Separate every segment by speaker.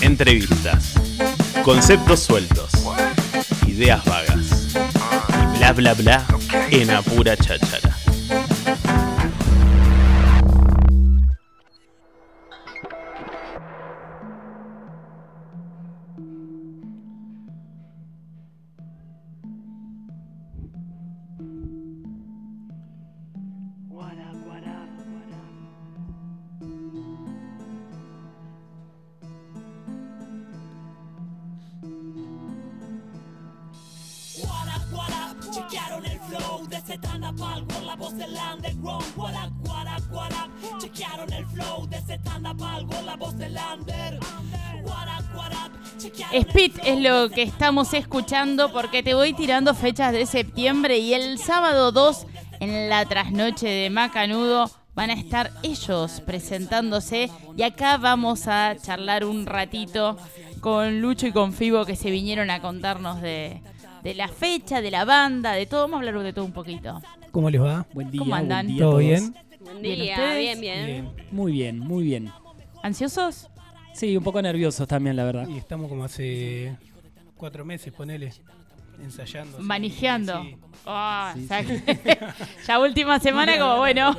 Speaker 1: Entrevistas. Conceptos sueltos. Ideas vagas. Y bla bla bla en apura cháchara.
Speaker 2: Pal con la voz del underground. What up, what up, what up, chequearon el flow de Zetana Pal con la voz del under. What up, what up, chequearon el
Speaker 3: Speed es lo que estamos escuchando porque te voy tirando fechas de septiembre y el sábado 2 en la trasnoche de Macanudo van a estar ellos presentándose y acá vamos a charlar un ratito con Lucho y con Fibo que se vinieron a contarnos de, de la fecha, de la banda, de todo. Vamos a hablar de todo un poquito.
Speaker 4: ¿Cómo les va?
Speaker 5: Buen día,
Speaker 3: ¿Cómo andan?
Speaker 5: buen día a
Speaker 4: ¿Todo bien?
Speaker 6: Buen día, bien, bien.
Speaker 4: Bien.
Speaker 5: Muy bien, muy bien.
Speaker 3: ¿Ansiosos?
Speaker 5: Sí, un poco nerviosos también, la verdad.
Speaker 4: Y estamos como hace cuatro meses, ponele, ensayando.
Speaker 3: Manejando.
Speaker 4: Sí.
Speaker 3: Ah,
Speaker 5: Sí,
Speaker 3: ya, ya última semana como bueno.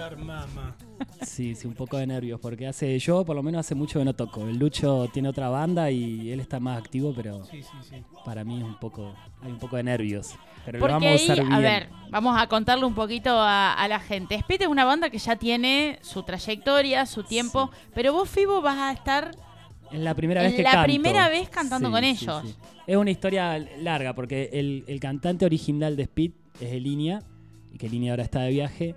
Speaker 5: Sí, sí, un poco de nervios, porque hace yo por lo menos hace mucho que no toco. El Lucho tiene otra banda y él está más activo, pero
Speaker 4: Sí, sí, sí.
Speaker 5: para mí es un poco, hay un poco de nervios. Pero lo vamos a
Speaker 3: ahí,
Speaker 5: usar bien.
Speaker 3: a ver, vamos a contarle un poquito a, a la gente. Speed es una banda que ya tiene su trayectoria, su tiempo, pero vos, Fibo, vas a estar
Speaker 5: es la primera vez que
Speaker 3: la
Speaker 5: canto.
Speaker 3: primera vez cantando con ellos.
Speaker 5: Es una historia larga, porque el, el cantante original de Speed es Elinia, y que Elinia ahora está de viaje.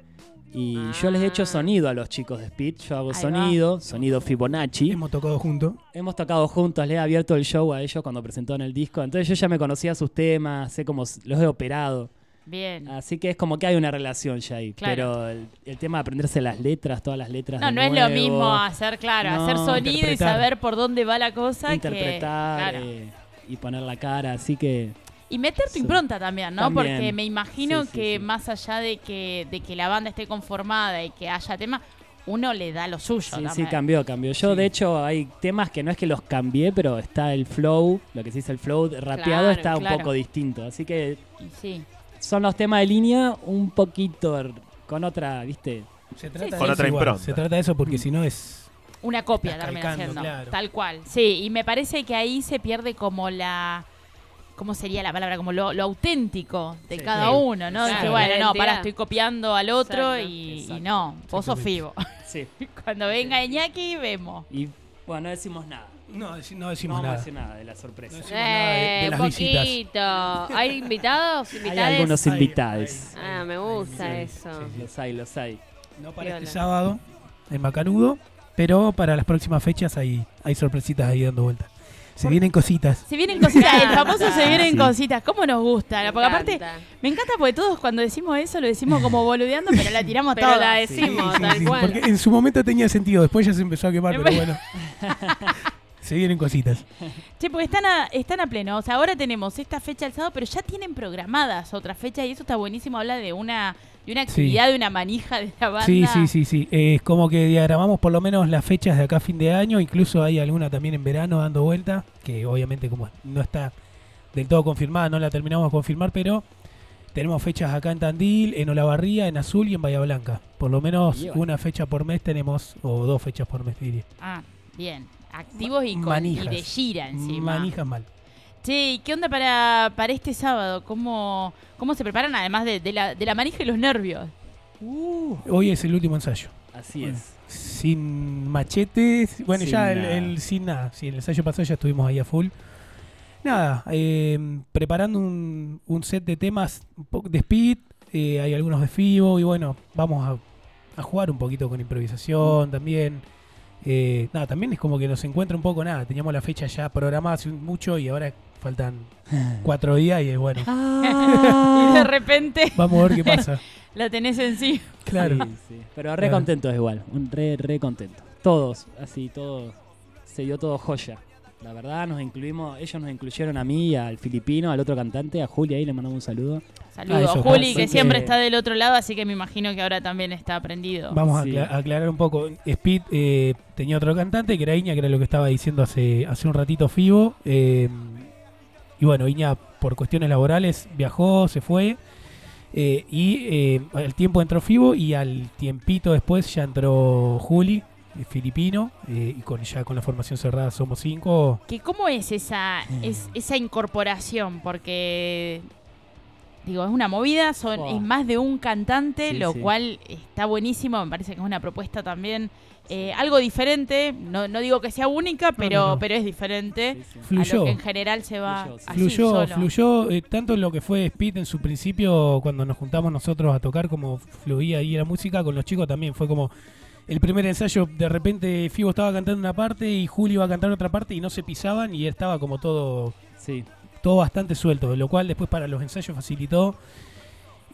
Speaker 5: Y yo les he hecho
Speaker 6: Ah.
Speaker 5: sonido a los chicos de Speed. Yo hago
Speaker 3: Ahí va.
Speaker 5: sonido, sonido Fibonacci.
Speaker 4: Hemos tocado juntos.
Speaker 5: Hemos tocado juntos, le he abierto el show a ellos cuando presentó en el disco. Entonces yo ya me conocía sus temas, sé cómo los he operado.
Speaker 3: Bien.
Speaker 5: Así que es como que hay una relación ya ahí.
Speaker 3: Claro.
Speaker 5: Pero el, el tema de aprenderse las letras, todas las letras.
Speaker 3: No,
Speaker 5: de
Speaker 3: no es lo
Speaker 5: nuevo,
Speaker 3: mismo hacer, claro,
Speaker 5: No,
Speaker 3: hacer sonido y saber por dónde va la cosa.
Speaker 5: Interpretar
Speaker 3: que, claro.
Speaker 5: eh, y poner la cara. Así que
Speaker 3: Y meter tu
Speaker 5: Sí.
Speaker 3: impronta también, ¿no?
Speaker 5: También.
Speaker 3: Porque me imagino
Speaker 5: Sí, sí,
Speaker 3: que
Speaker 5: sí.
Speaker 3: más allá de que, de que la banda esté conformada y que haya temas, uno le da lo suyo.
Speaker 5: sí, cambió, cambió. Yo, de hecho, hay temas que no es que los cambié, pero está el flow, lo que se dice el flow rapeado
Speaker 6: Claro,
Speaker 5: está un poco distinto. Así que son los temas de línea un poquito con otra, ¿viste?
Speaker 4: Se trata
Speaker 3: sí.
Speaker 4: de
Speaker 1: Con otra impronta.
Speaker 4: Se trata de eso porque si no es.
Speaker 3: Una copia
Speaker 4: calcando, claro.
Speaker 3: Tal cual. Sí, y me parece que ahí se pierde como la. ¿Cómo sería la palabra? Como lo, lo auténtico de
Speaker 5: Sí,
Speaker 3: cada uno, ¿no? Que bueno, no, para, estoy copiando al otro
Speaker 6: Exacto.
Speaker 3: y, no, vos sos.
Speaker 5: Sí.
Speaker 3: Cuando venga Iñaki, vemos.
Speaker 5: Y bueno, no decimos nada.
Speaker 4: No, no
Speaker 5: No
Speaker 4: decimos nada.
Speaker 5: decir nada de la sorpresa.
Speaker 4: No decimos nada de, de
Speaker 6: Eh,
Speaker 4: las
Speaker 6: un
Speaker 4: visitas.
Speaker 6: poquito. ¿Hay invitados?
Speaker 5: Hay
Speaker 6: ¿Invitades?
Speaker 5: algunos
Speaker 4: Hay-
Speaker 5: invitados.
Speaker 4: hay-
Speaker 6: Ah, me gusta eso.
Speaker 4: sí.
Speaker 5: Los hay, los hay.
Speaker 4: No para este sábado en Macanudo, pero para las próximas fechas hay, hay sorpresitas ahí dando vueltas. Se vienen cositas.
Speaker 3: Se vienen cositas, el famoso se vienen
Speaker 5: Sí.
Speaker 3: cositas. ¿Cómo nos gusta?
Speaker 6: Me
Speaker 3: Porque aparte, me encanta porque todos cuando decimos eso lo decimos como boludeando, pero la tiramos
Speaker 6: Pero
Speaker 3: toda.
Speaker 6: la decimos,
Speaker 4: Sí, sí,
Speaker 6: tal
Speaker 4: sí,
Speaker 6: cual.
Speaker 4: Porque en su momento tenía sentido, después ya se empezó a quemar, pero
Speaker 3: Bueno.
Speaker 4: se vienen cositas.
Speaker 3: Che, porque están a, están a pleno. O sea, ahora tenemos esta fecha el sábado, pero ya tienen programadas otras fechas y eso está buenísimo. Habla de una, de una actividad, de una manija de la banda.
Speaker 4: Sí, sí, sí, sí. Eh, Es como que diagramamos por lo menos las fechas de acá a fin de año, incluso hay alguna también en verano dando vuelta, que obviamente como no está del todo confirmada, no la terminamos de confirmar, pero tenemos fechas acá en Tandil, en Olavarría, en Azul y en Bahía Blanca. Por lo menos
Speaker 5: Y
Speaker 4: una fecha por mes tenemos, o dos fechas por mes diría.
Speaker 3: Ah, bien. Activos y, con, y de gira encima.
Speaker 4: Manijas mal.
Speaker 3: ¿y qué onda para, para este sábado? ¿Cómo, ¿Cómo se preparan además de, de la, de la manija y los nervios?
Speaker 4: Hoy es el último ensayo.
Speaker 5: Así
Speaker 4: Bueno.
Speaker 5: es.
Speaker 4: sin machetes. Bueno,
Speaker 5: Sin
Speaker 4: ya el, sin nada. Sí, el ensayo pasado ya estuvimos ahí a full. Nada, eh, preparando un, un set de temas un poco de speed. eh, hay algunos de FIBO y bueno, vamos a, a jugar un poquito con improvisación también. Eh, nada, también es como que nos encuentra un poco nada. Teníamos la fecha ya programada hace mucho y ahora faltan cuatro días y eh, bueno,
Speaker 3: y de repente
Speaker 4: vamos a ver qué pasa.
Speaker 3: la tenés.
Speaker 4: Claro.
Speaker 5: Sí, sí. Pero re
Speaker 4: Claro.
Speaker 5: contentos igual. Un re, re contento. Todos, así, todos. Se dio todo joya. La verdad, nos incluimos, ellos nos incluyeron a mí, al filipino, al otro cantante, a Julia, ahí le mandamos un saludo.
Speaker 3: Saludos,
Speaker 4: Ah,
Speaker 3: Juli, que
Speaker 4: que-
Speaker 3: siempre está del otro lado, así que me imagino que ahora también está aprendido.
Speaker 4: Vamos
Speaker 5: Sí.
Speaker 4: a acla- aclarar un poco. Speed eh, tenía otro cantante, que era Iña, que era lo que estaba diciendo hace, hace un ratito Fibo. eh, y bueno, Iña, por cuestiones laborales, viajó, se fue. eh, y eh, al tiempo entró Fibo y al tiempito después ya entró Juli, filipino. eh, y con ya con la formación cerrada somos cinco.
Speaker 3: que ¿Cómo es esa, es, esa incorporación? Porque, digo, es una movida, son
Speaker 5: Oh.
Speaker 3: es más de un cantante,
Speaker 5: Sí,
Speaker 3: lo
Speaker 5: sí.
Speaker 3: cual está buenísimo, me parece que es una propuesta también eh, algo diferente, no, no digo que sea única, pero,
Speaker 4: no, no.
Speaker 3: pero es diferente
Speaker 5: Sí, sí.
Speaker 3: a lo
Speaker 4: Fluyó.
Speaker 3: que en general se va
Speaker 5: Fluyó, sí.
Speaker 3: así
Speaker 4: Fluyó,
Speaker 3: solo.
Speaker 4: fluyó eh, tanto en lo que fue Speed en su principio cuando nos juntamos nosotros a tocar como fluía ahí la música con los chicos también fue como el primer ensayo de repente Fibo estaba cantando una parte y Julio iba a cantar otra parte y no se pisaban y estaba como todo
Speaker 5: Sí,
Speaker 4: todo bastante suelto lo cual después para los ensayos facilitó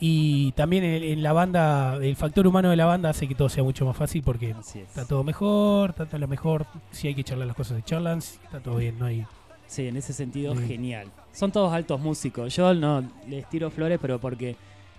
Speaker 4: y también en, en la banda el factor humano de la banda hace que todo sea mucho más fácil porque
Speaker 5: es.
Speaker 4: está todo mejor está todo lo mejor si hay que charlar las cosas de charlan está todo bien no hay
Speaker 5: Sí, en ese sentido,
Speaker 4: Sí.
Speaker 5: genial. Son todos altos músicos. Yo no les tiro flores, pero porque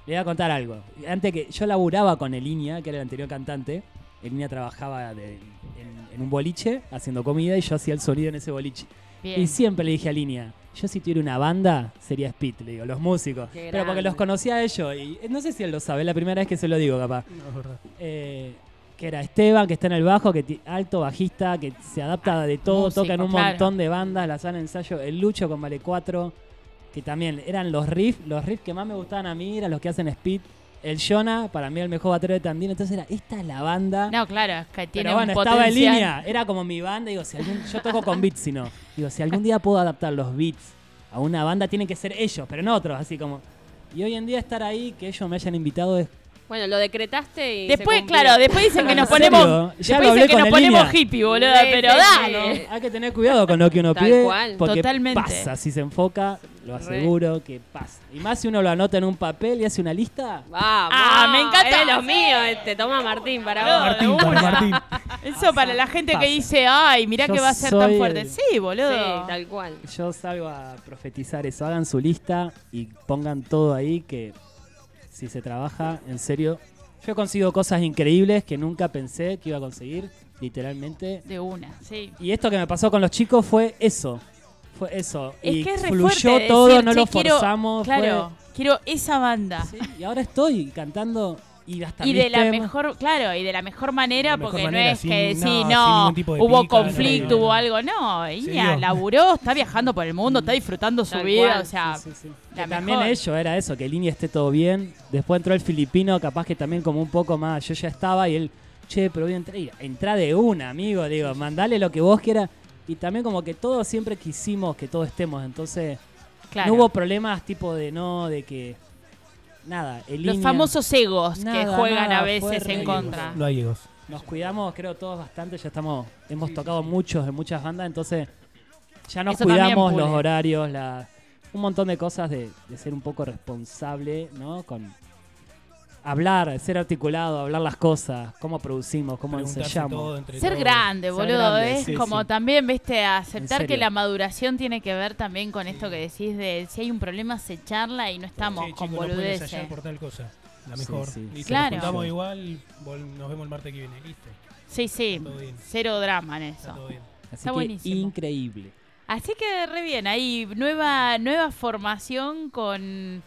Speaker 5: le voy a contar algo. Antes que yo laburaba con Elinia, que era el anterior cantante. Elinia trabajaba de- en, en un boliche haciendo comida y yo hacía el sonido en ese boliche.
Speaker 3: Bien.
Speaker 5: Y siempre le dije a Elinia, yo si tuviera una banda sería Speed, le digo, los músicos.
Speaker 6: Qué
Speaker 5: Pero porque los conocía a ellos y eh, no sé si él lo sabe, es la primera vez que se lo digo capaz.
Speaker 4: no, es verdad.
Speaker 5: Eh, que era Esteban, que está en el bajo, que alto, bajista, que se adapta de todo,
Speaker 3: músico,
Speaker 5: toca en un
Speaker 3: claro.
Speaker 5: montón de bandas, la sala de ensayo, el Lucho con Vale 4, que también eran los riffs, los riffs que más me gustaban a mí, eran los que hacen Speed, el Jonah, para mí el mejor batero de Tandil, entonces era, esta es la banda.
Speaker 3: No, claro, es que tiene
Speaker 5: Pero bueno,
Speaker 3: un
Speaker 5: estaba en línea, era como mi banda, digo, si algún, yo toco con beats, si no, digo, si algún día puedo adaptar los beats a una banda, tienen que ser ellos, pero no otros, así como... Y hoy en día estar ahí, que ellos me hayan invitado es
Speaker 6: Bueno, lo decretaste y.
Speaker 3: Después, claro, después dicen que nos ponemos.
Speaker 5: Ya
Speaker 3: después dicen que nos
Speaker 5: el
Speaker 3: ponemos
Speaker 5: línea.
Speaker 3: hippie, boludo.
Speaker 6: Sí,
Speaker 3: Pero
Speaker 6: sí,
Speaker 3: dale.
Speaker 6: sí.
Speaker 5: Hay que tener cuidado con lo que uno
Speaker 6: Tal
Speaker 5: pide.
Speaker 6: cual.
Speaker 5: Porque
Speaker 3: Totalmente.
Speaker 5: pasa, si se enfoca, lo aseguro que pasa. Y más si uno lo anota en un papel y hace una lista.
Speaker 6: Vamos.
Speaker 3: Ah, me encanta.
Speaker 6: Es los míos, este. Toma Martín para vos.
Speaker 4: Martín. Martín.
Speaker 3: Eso para la gente
Speaker 5: Pasa.
Speaker 3: que dice, ay, mirá
Speaker 5: Yo
Speaker 3: que va a ser tan fuerte.
Speaker 5: el-
Speaker 3: Sí, boludo.
Speaker 6: Sí, tal cual.
Speaker 5: Yo salgo a profetizar eso. Hagan su lista y pongan todo ahí que si se trabaja, en serio. Yo he conseguido cosas increíbles que nunca pensé que iba a conseguir, literalmente.
Speaker 3: De una, sí.
Speaker 5: Y esto que me pasó con los chicos fue eso. Fue eso.
Speaker 3: Es
Speaker 5: y
Speaker 3: que es re
Speaker 5: fluyó
Speaker 3: fuerte
Speaker 5: todo,
Speaker 3: decir,
Speaker 5: no
Speaker 3: "Che,
Speaker 5: lo
Speaker 3: quiero-
Speaker 5: forzamos. fue-
Speaker 3: Claro, quiero esa banda.
Speaker 5: Sí, y ahora estoy cantando y hasta
Speaker 3: Y de la
Speaker 5: temas-
Speaker 3: mejor, claro, y de la mejor manera,
Speaker 4: De la mejor
Speaker 3: porque
Speaker 4: manera,
Speaker 3: no es
Speaker 4: sin-
Speaker 3: que
Speaker 4: no,
Speaker 3: sí,
Speaker 4: de
Speaker 3: hubo
Speaker 4: pica,
Speaker 3: conflicto,
Speaker 4: no, no.
Speaker 3: hubo algo, no, Iña laburó, está viajando por el mundo, está disfrutando su
Speaker 6: Tal
Speaker 3: vida,
Speaker 6: cual,
Speaker 3: o sea,
Speaker 5: Sí, sí.
Speaker 3: la
Speaker 5: Que también
Speaker 3: mejor.
Speaker 5: ello era eso, que línea esté todo bien. Después entró el filipino, capaz que también como un poco más. Yo ya estaba y él, che, pero voy a entrar. Y entrá de una, amigo. Digo, mandale lo que vos quieras. Y también como que todos siempre quisimos que todos estemos. Entonces,
Speaker 3: claro.
Speaker 5: no hubo problemas tipo de no, de que. Nada, el
Speaker 3: los
Speaker 5: línea-
Speaker 3: famosos egos que juegan
Speaker 5: nada,
Speaker 3: a veces en contra.
Speaker 4: No hay egos.
Speaker 5: Nos cuidamos, creo, todos bastante. Ya estamos, hemos tocado muchos en muchas bandas, entonces ya nos
Speaker 3: Eso
Speaker 5: cuidamos los horarios, la, un montón de cosas de, de ser un poco responsable, ¿no? Con hablar, ser articulado, hablar las cosas, cómo producimos, cómo ensayamos.
Speaker 3: Ser
Speaker 4: todos.
Speaker 3: grande,
Speaker 5: Ser
Speaker 3: boludo,
Speaker 5: grande,
Speaker 3: es
Speaker 5: sí,
Speaker 3: como
Speaker 5: sí.
Speaker 3: también, viste, aceptar que la maduración tiene que ver también con esto que decís de si hay un problema se charla y no estamos con
Speaker 4: chicos, no
Speaker 3: boludeces.
Speaker 4: por tal cosa. La
Speaker 5: Sí,
Speaker 4: mejor.
Speaker 5: sí.
Speaker 4: Listo,
Speaker 3: Claro.
Speaker 4: Nos juntamos igual, vol- nos vemos el martes que viene. Listo.
Speaker 3: Sí, sí, cero drama en
Speaker 4: Está
Speaker 3: eso.
Speaker 4: todo bien.
Speaker 5: Así
Speaker 3: Está
Speaker 5: que
Speaker 3: buenísimo.
Speaker 5: increíble.
Speaker 3: Así que re bien, hay nueva, nueva formación con,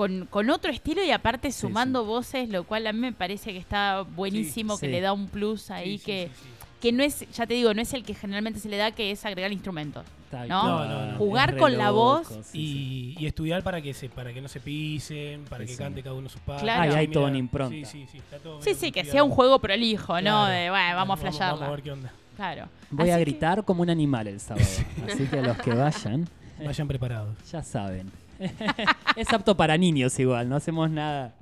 Speaker 3: con, con otro estilo y aparte
Speaker 5: Sí,
Speaker 3: sumando voces, lo cual a mí me parece que está buenísimo, que
Speaker 5: sí.
Speaker 3: le da un plus ahí que,
Speaker 4: sí, sí.
Speaker 3: que no es, ya te digo, no es el que generalmente se le da, que es agregar instrumentos. ¿No?
Speaker 4: No, no, no.
Speaker 3: Jugar con la voz
Speaker 5: loco, sí, sí.
Speaker 4: Y, y estudiar para que se para que no se pisen, para que cante cada uno sus partes.
Speaker 3: Claro.
Speaker 5: Ahí hay toda una impronta.
Speaker 4: Sí, sí, sí, está todo
Speaker 3: Sí, que sea un juego prolijo, ¿no? De, bueno, vamos a
Speaker 4: Vamos,
Speaker 3: flashearla.
Speaker 4: a ver qué onda.
Speaker 3: Claro.
Speaker 5: Voy a
Speaker 3: que-
Speaker 5: gritar como un animal el sábado. Así que los que vayan,
Speaker 4: Vayan preparados.
Speaker 5: ya saben. es apto para niños igual, no hacemos nada.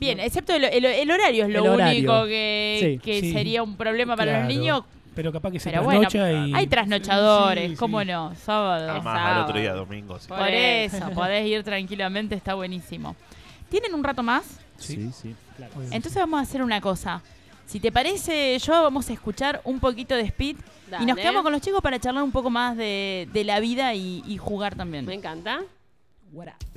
Speaker 3: Bien, excepto el, el- el horario es lo
Speaker 5: El horario.
Speaker 3: único que,
Speaker 5: Sí.
Speaker 3: que
Speaker 4: Sí.
Speaker 3: sería un problema para
Speaker 4: Claro.
Speaker 3: los niños.
Speaker 4: Pero capaz que se
Speaker 3: Pero bueno,
Speaker 4: y...
Speaker 3: hay trasnochadores,
Speaker 4: Sí, sí,
Speaker 3: ¿cómo no? Sábado.
Speaker 1: Además, al otro día, domingo. sí.
Speaker 3: Por eso, podés ir tranquilamente, está buenísimo. ¿Tienen un rato más?
Speaker 4: Sí.
Speaker 5: Sí, claro.
Speaker 3: Entonces vamos a hacer una cosa. Si te parece, yo vamos a escuchar un poquito de Speed y nos quedamos con los chicos para charlar un poco más de, de la vida y, y jugar también.
Speaker 6: Me encanta.
Speaker 5: What up?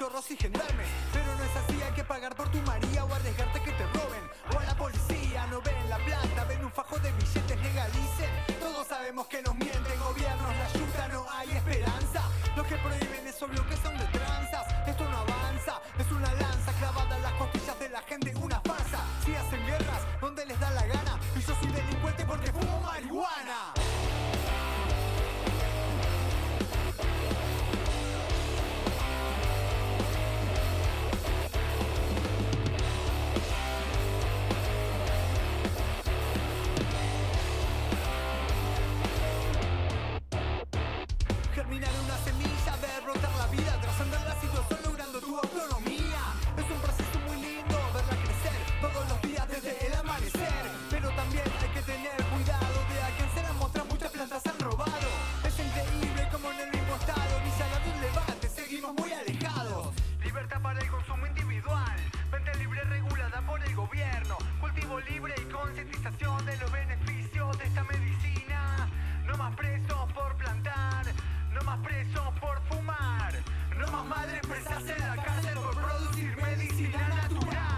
Speaker 7: Chorros y gendarmes Pero no es así, hay que pagar por tu María O arriesgarte que te roben. O a la policía, no ven la plata Ven un fajo de billetes, legalicen. Todos sabemos que nos mienten Gobiernos, la ayuda, no hay esperanza. Los que prohíben es obvio que son de tranzas. Esto no avanza, es una lanza Clavada en las costillas de la gente, una farsa. Si hacen guerras, donde les da la gana Y yo soy delincuente porque fumo marihuana el consumo individual, venta libre regulada por el gobierno, cultivo libre y concientización de los beneficios de esta medicina. No más presos por plantar, no más presos por fumar, no más madres presas en la cárcel por producir medicina natural.